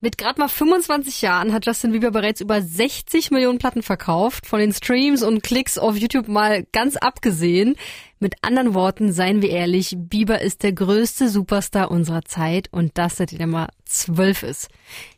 Mit gerade mal 25 Jahren hat Justin Bieber bereits über 60 Millionen Platten verkauft, von den Streams und Klicks auf YouTube mal ganz abgesehen. Mit anderen Worten, seien wir ehrlich, Bieber ist der größte Superstar unserer Zeit und das seitdem er mal zwölf ist.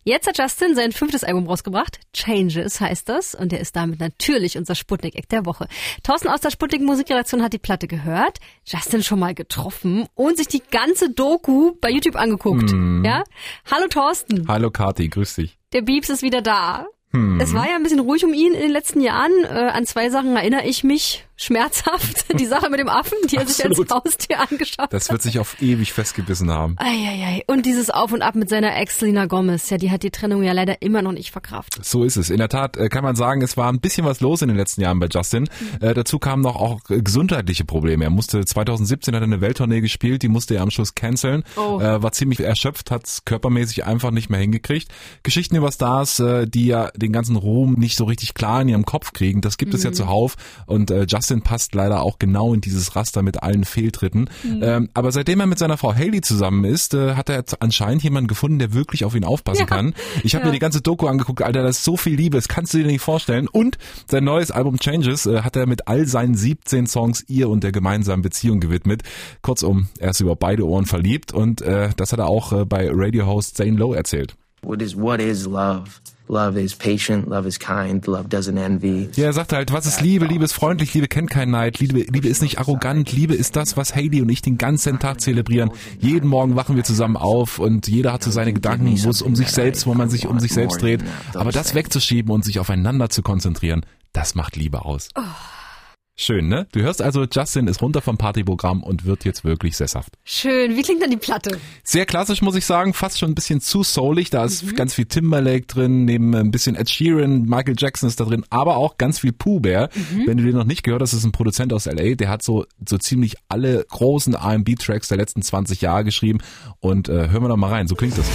Jetzt hat Justin sein fünftes Album rausgebracht, Changes heißt das und er ist damit natürlich unser Sputnik-Eck der Woche. Thorsten aus der Sputnik Musikredaktion hat die Platte gehört, Justin schon mal getroffen und sich die ganze Doku bei YouTube angeguckt. Hm. Ja? Hallo Thorsten. Hallo Kati, grüß dich. Der Biebs ist wieder da. Hm. Es war ja ein bisschen ruhig um ihn in den letzten Jahren. Äh, an zwei Sachen erinnere ich mich schmerzhaft, die Sache mit dem Affen, die er Absolut. sich als Haustier angeschafft Das wird sich auf ewig festgebissen haben. Eieiei. Und dieses Auf und Ab mit seiner Ex Lina Gomez, ja, die hat die Trennung ja leider immer noch nicht verkraftet. So ist es. In der Tat äh, kann man sagen, es war ein bisschen was los in den letzten Jahren bei Justin. Mhm. Äh, dazu kamen noch auch äh, gesundheitliche Probleme. Er musste 2017 hat er eine Welttournee gespielt, die musste er am Schluss canceln. Oh. Äh, war ziemlich erschöpft, hat es körpermäßig einfach nicht mehr hingekriegt. Geschichten über Stars, äh, die ja den ganzen Ruhm nicht so richtig klar in ihrem Kopf kriegen, das gibt mhm. es ja mhm. zuhauf. Und äh, Justin 2017 passt leider auch genau in dieses Raster mit allen Fehltritten. Mhm. Ähm, aber seitdem er mit seiner Frau Haley zusammen ist, äh, hat er anscheinend jemanden gefunden, der wirklich auf ihn aufpassen ja. kann. Ich habe ja. mir die ganze Doku angeguckt, Alter, das ist so viel Liebe, das kannst du dir nicht vorstellen. Und sein neues Album Changes äh, hat er mit all seinen 17 Songs ihr und der gemeinsamen Beziehung gewidmet. Kurzum, er ist über beide Ohren verliebt und äh, das hat er auch äh, bei Radio-Host Zane Lowe erzählt. What is what is love? Love is patient, love is kind, love doesn't envy. Ja, er sagt halt, was ist Liebe? Liebe ist freundlich, Liebe kennt keinen Neid, Liebe, Liebe ist nicht arrogant, Liebe ist das, was Haley und ich den ganzen Tag zelebrieren. Jeden Morgen wachen wir zusammen auf und jeder hat so seine Gedanken, wo es um sich selbst, wo man sich um sich selbst dreht. Aber das wegzuschieben und sich aufeinander zu konzentrieren, das macht Liebe aus. Schön, ne? Du hörst also, Justin ist runter vom Partyprogramm und wird jetzt wirklich sesshaft. Schön. Wie klingt dann die Platte? Sehr klassisch, muss ich sagen, fast schon ein bisschen zu soulig. Da ist ganz viel Timberlake drin, neben ein bisschen Ed Sheeran, Michael Jackson ist da drin, aber auch ganz viel Pooh Bear. Wenn du den noch nicht gehört hast, ist ein Produzent aus LA, der hat so, so ziemlich alle großen R&B-Tracks der letzten 20 Jahre geschrieben. Und äh, hören wir doch mal rein, so klingt das.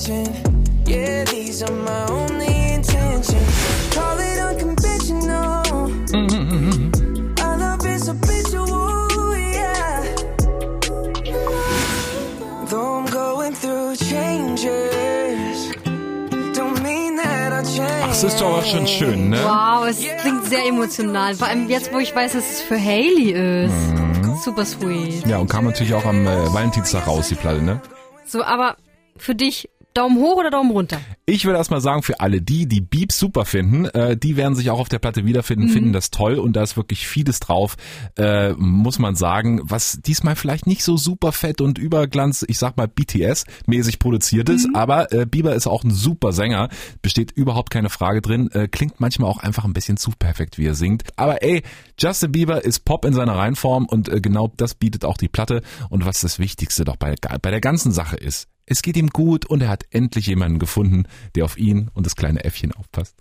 Attention. Yeah, these are my only intentions. Call it unconventional. Our love is habitual, yeah. Though I'm going through changes, don't mean that I change. Ach, das ist doch aber schon schön, ne? Wow, es klingt sehr emotional. Vor allem jetzt, wo ich weiß, dass es für Haley ist. Super sweet. Ja, und kam natürlich auch am äh, Valentinstag raus, die Platte, ne? So, aber für dich Daumen hoch oder Daumen runter? Ich will erstmal sagen, für alle die, die Beep super finden, äh, die werden sich auch auf der Platte wiederfinden, finden das toll und da ist wirklich vieles drauf, äh, muss man sagen, was diesmal vielleicht nicht so super fett und überglanz, ich sag mal BTS-mäßig produziert ist, aber äh, Bieber ist auch ein super Sänger, besteht überhaupt keine Frage drin, äh, klingt manchmal auch einfach ein bisschen zu perfekt, wie er singt, aber ey, Justin Bieber ist Pop in seiner Reinform und äh, genau das bietet auch die Platte und was das Wichtigste doch bei, bei der ganzen Sache ist, es geht ihm gut und er hat endlich jemanden gefunden, der auf ihn und das kleine Äffchen aufpasst.